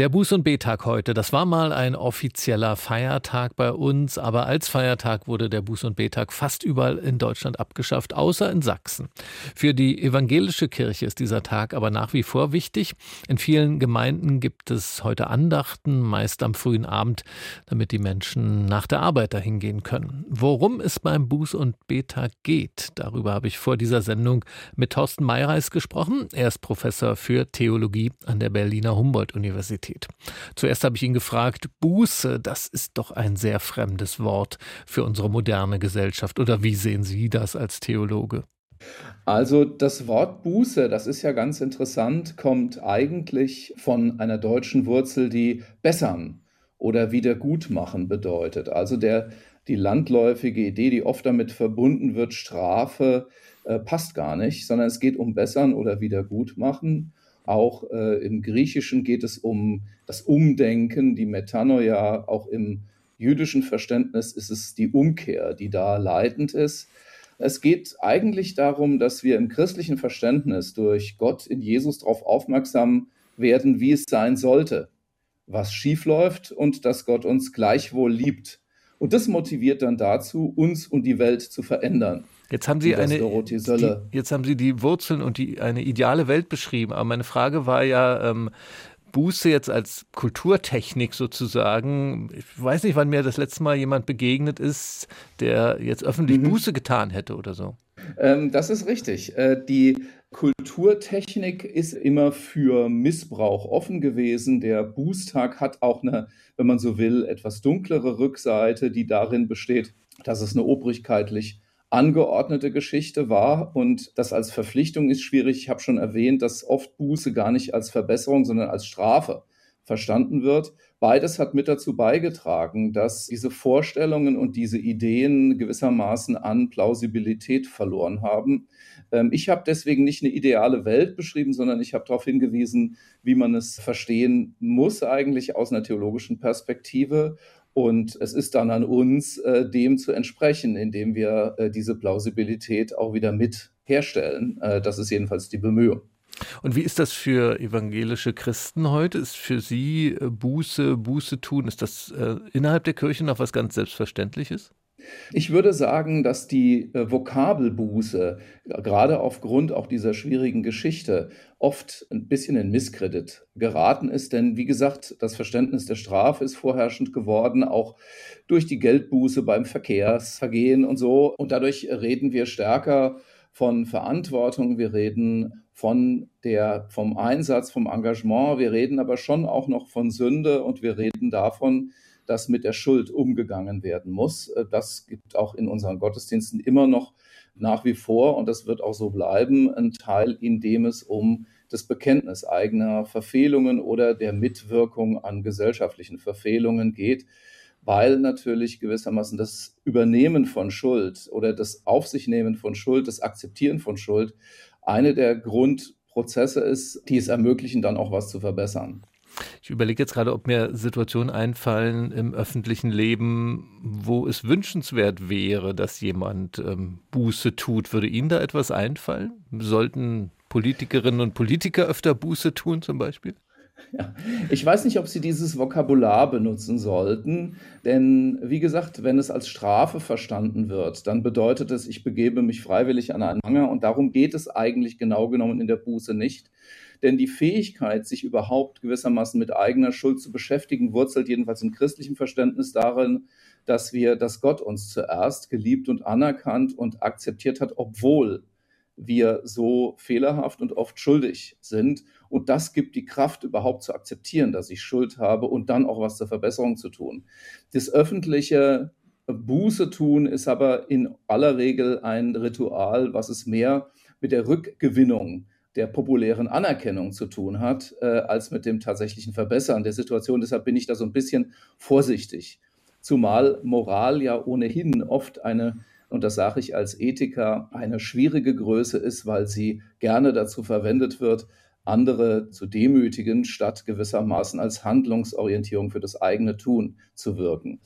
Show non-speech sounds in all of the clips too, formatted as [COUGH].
Der Buß- und B-Tag heute, das war mal ein offizieller Feiertag bei uns, aber als Feiertag wurde der Buß- und B-Tag fast überall in Deutschland abgeschafft, außer in Sachsen. Für die evangelische Kirche ist dieser Tag aber nach wie vor wichtig. In vielen Gemeinden gibt es heute Andachten, meist am frühen Abend, damit die Menschen nach der Arbeit dahin gehen können. Worum es beim Buß- und B-Tag geht, darüber habe ich vor dieser Sendung mit Thorsten Mayreis gesprochen. Er ist Professor für Theologie an der Berliner Humboldt-Universität. Universität. Zuerst habe ich ihn gefragt, Buße, das ist doch ein sehr fremdes Wort für unsere moderne Gesellschaft. Oder wie sehen Sie das als Theologe? Also das Wort Buße, das ist ja ganz interessant, kommt eigentlich von einer deutschen Wurzel, die bessern oder wiedergutmachen bedeutet. Also der, die landläufige Idee, die oft damit verbunden wird, Strafe, äh, passt gar nicht, sondern es geht um bessern oder wiedergutmachen. Auch äh, im Griechischen geht es um das Umdenken, die Metanoia. Auch im jüdischen Verständnis ist es die Umkehr, die da leitend ist. Es geht eigentlich darum, dass wir im christlichen Verständnis durch Gott in Jesus darauf aufmerksam werden, wie es sein sollte, was schiefläuft und dass Gott uns gleichwohl liebt. Und das motiviert dann dazu, uns und die Welt zu verändern. Jetzt haben Sie eine, die, jetzt haben Sie die Wurzeln und die, eine ideale Welt beschrieben. Aber meine Frage war ja, ähm, Buße jetzt als Kulturtechnik sozusagen. Ich weiß nicht, wann mir das letzte Mal jemand begegnet ist, der jetzt öffentlich mhm. Buße getan hätte oder so. Ähm, das ist richtig. Äh, die Kulturtechnik ist immer für Missbrauch offen gewesen. Der Bußtag hat auch eine, wenn man so will, etwas dunklere Rückseite, die darin besteht, dass es eine obrigkeitlich angeordnete Geschichte war und das als Verpflichtung ist schwierig. Ich habe schon erwähnt, dass oft Buße gar nicht als Verbesserung, sondern als Strafe verstanden wird. Beides hat mit dazu beigetragen, dass diese Vorstellungen und diese Ideen gewissermaßen an Plausibilität verloren haben. Ähm, ich habe deswegen nicht eine ideale Welt beschrieben, sondern ich habe darauf hingewiesen, wie man es verstehen muss eigentlich aus einer theologischen Perspektive und es ist dann an uns, äh, dem zu entsprechen, indem wir äh, diese Plausibilität auch wieder mit herstellen. Äh, das ist jedenfalls die Bemühung. Und wie ist das für evangelische Christen heute? Ist für Sie Buße, Buße tun, ist das innerhalb der Kirche noch was ganz Selbstverständliches? Ich würde sagen, dass die äh, Vokabelbuße, gerade aufgrund auch dieser schwierigen Geschichte, oft ein bisschen in Misskredit geraten ist. Denn wie gesagt, das Verständnis der Strafe ist vorherrschend geworden, auch durch die Geldbuße beim Verkehrsvergehen und so. Und dadurch reden wir stärker von Verantwortung, wir reden von der, vom Einsatz, vom Engagement, wir reden aber schon auch noch von Sünde und wir reden davon, dass mit der Schuld umgegangen werden muss. Äh, das gibt auch in unseren Gottesdiensten immer noch nach wie vor und das wird auch so bleiben, ein Teil, in dem es um das Bekenntnis eigener Verfehlungen oder der Mitwirkung an gesellschaftlichen Verfehlungen geht, weil natürlich gewissermaßen das Übernehmen von Schuld oder das Auf sich nehmen von Schuld, das Akzeptieren von Schuld eine der Grundprozesse ist, die es ermöglichen, dann auch was zu verbessern. Ich überlege jetzt gerade, ob mir Situationen einfallen im öffentlichen Leben, wo es wünschenswert wäre, dass jemand ähm, Buße tut. Würde Ihnen da etwas einfallen? Sollten Politikerinnen und Politiker öfter Buße tun zum Beispiel? Ja. Ich weiß nicht, ob Sie dieses Vokabular benutzen sollten, denn wie gesagt, wenn es als Strafe verstanden wird, dann bedeutet es, ich begebe mich freiwillig an einen Anger und darum geht es eigentlich genau genommen in der Buße nicht. Denn die Fähigkeit, sich überhaupt gewissermaßen mit eigener Schuld zu beschäftigen, wurzelt jedenfalls im christlichen Verständnis darin, dass wir, dass Gott uns zuerst geliebt und anerkannt und akzeptiert hat, obwohl wir so fehlerhaft und oft schuldig sind. Und das gibt die Kraft, überhaupt zu akzeptieren, dass ich Schuld habe und dann auch was zur Verbesserung zu tun. Das öffentliche Buße tun ist aber in aller Regel ein Ritual, was es mehr mit der Rückgewinnung der populären Anerkennung zu tun hat, äh, als mit dem tatsächlichen Verbessern der Situation. Deshalb bin ich da so ein bisschen vorsichtig. Zumal Moral ja ohnehin oft eine, und das sage ich als Ethiker, eine schwierige Größe ist, weil sie gerne dazu verwendet wird, andere zu demütigen, statt gewissermaßen als Handlungsorientierung für das eigene Tun zu wirken.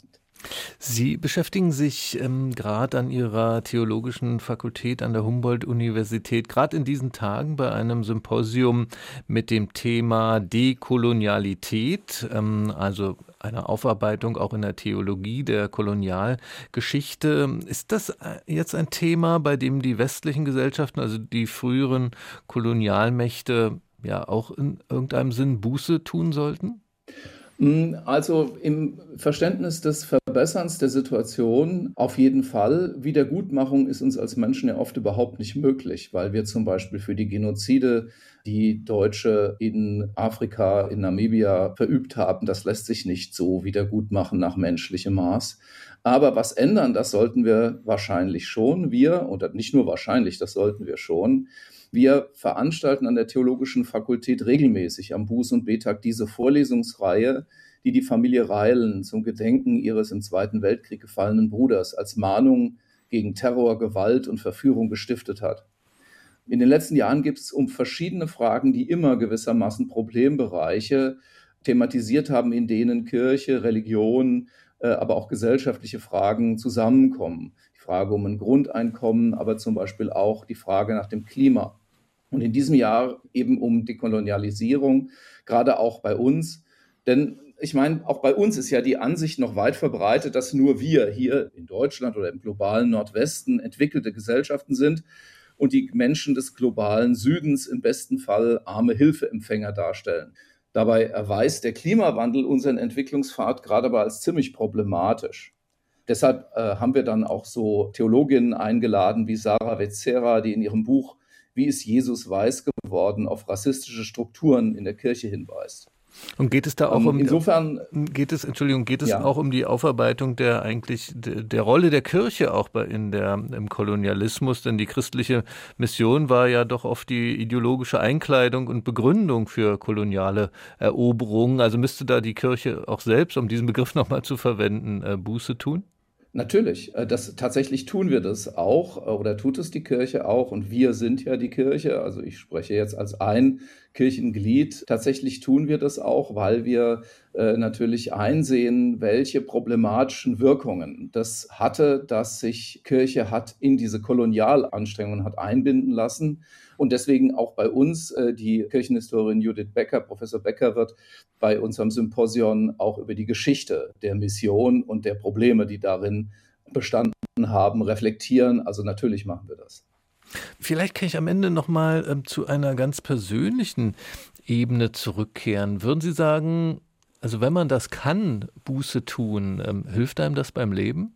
Sie beschäftigen sich ähm, gerade an Ihrer theologischen Fakultät an der Humboldt-Universität, gerade in diesen Tagen bei einem Symposium mit dem Thema Dekolonialität, ähm, also eine Aufarbeitung auch in der Theologie der Kolonialgeschichte. Ist das äh, jetzt ein Thema, bei dem die westlichen Gesellschaften, also die früheren Kolonialmächte, ja auch in irgendeinem Sinn Buße tun sollten? Hm, also im Verständnis des Verbesserns der Situation auf jeden Fall. Wiedergutmachung ist uns als Menschen ja oft überhaupt nicht möglich, weil wir zum Beispiel für die Genozide, die Deutsche in Afrika, in Namibia verübt haben, das lässt sich nicht so wiedergutmachen nach menschlichem Maß. Aber was ändern, das sollten wir wahrscheinlich schon. Wir, oder nicht nur wahrscheinlich, das sollten wir schon. Wir veranstalten an der Theologischen Fakultät regelmäßig am Buß- und Betag diese Vorlesungsreihe, die die Familie Reilen zum Gedenken ihres im Zweiten Weltkrieg gefallenen Bruders als Mahnung gegen Terror, Gewalt und Verführung gestiftet hat. In den letzten Jahren gibt es um verschiedene Fragen, die immer gewissermaßen Problembereiche thematisiert haben, in denen Kirche, Religion, äh, aber auch gesellschaftliche Fragen zusammenkommen. Die Frage um ein Grundeinkommen, aber zum Beispiel auch die Frage nach dem Klima. Und in diesem Jahr eben um Dekolonialisierung, gerade auch bei uns. Denn ich meine, auch bei uns ist ja die Ansicht noch weit verbreitet, dass nur wir hier in Deutschland oder im globalen Nordwesten entwickelte Gesellschaften sind und die Menschen des globalen Südens im besten Fall arme Hilfeempfänger darstellen. Dabei erweist der Klimawandel unseren Entwicklungspfad gerade aber als ziemlich problematisch. Deshalb äh, haben wir dann auch so Theologinnen eingeladen wie Sarah Vezzera, die in ihrem Buch wie ist Jesus weiß geworden, auf rassistische Strukturen in der Kirche hinweist. Und geht es da auch ähm, um insofern geht es Entschuldigung geht es ja. auch um die Aufarbeitung der eigentlich der, der Rolle der Kirche auch bei in der im Kolonialismus denn die christliche Mission war ja doch oft die ideologische Einkleidung und Begründung für koloniale Eroberungen also müsste da die Kirche auch selbst um diesen Begriff noch mal zu verwenden äh, Buße tun Natürlich, äh, das, tatsächlich tun wir das auch äh, oder tut es die Kirche auch und wir sind ja die Kirche, also ich spreche jetzt als ein Kirchenglied. Tatsächlich tun wir das auch, weil wir natürlich einsehen, welche problematischen Wirkungen das hatte, dass sich Kirche hat in diese Kolonialanstrengungen hat einbinden lassen. Und deswegen auch bei uns, äh, die Kirchenhistorin Judith Becker, Professor Becker wird bei unserem Symposion auch über die Geschichte der Mission und der Probleme, die darin bestanden haben, reflektieren. Also natürlich machen wir das. Vielleicht kann ich am Ende noch mal ähm, zu einer ganz persönlichen Ebene zurückkehren. Würden Sie sagen, also wenn man das kann, Buße tun, ähm, hilft einem das beim Leben?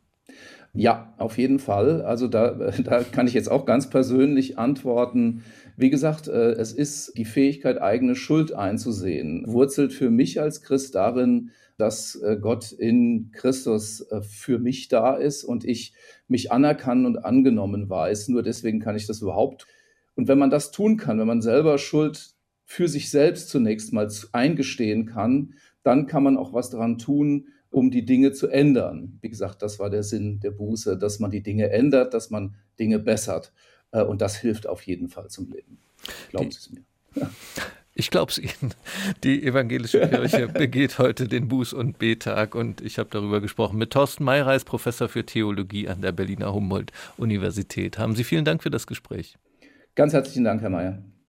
Ja, auf jeden Fall. Also da, [LAUGHS] da kann ich jetzt auch ganz persönlich antworten. Wie gesagt, äh, es ist die Fähigkeit, eigene Schuld einzusehen. Wurzelt für mich als Christ darin, dass äh, Gott in Christus äh, für mich da ist und ich mich anerkannt und angenommen weiß. Nur deswegen kann ich das überhaupt. Und wenn man das tun kann, wenn man selber Schuld für sich selbst zunächst mal eingestehen kann, dann kann man auch was daran tun, um die Dinge zu ändern. Wie gesagt, das war der Sinn der Buße, dass man die Dinge ändert, dass man Dinge bessert. Äh, und das hilft auf jeden Fall zum Leben. Glauben Sie es mir. [LAUGHS] Ich glaube es Ihnen. Die evangelische Kirche [LAUGHS] begeht heute den Buß- und Betag und ich habe darüber gesprochen mit Thorsten Mayreis, Professor für Theologie an der Berliner Humboldt-Universität. Haben Sie vielen Dank für das Gespräch. Ganz herzlichen Dank, Herr Mayer.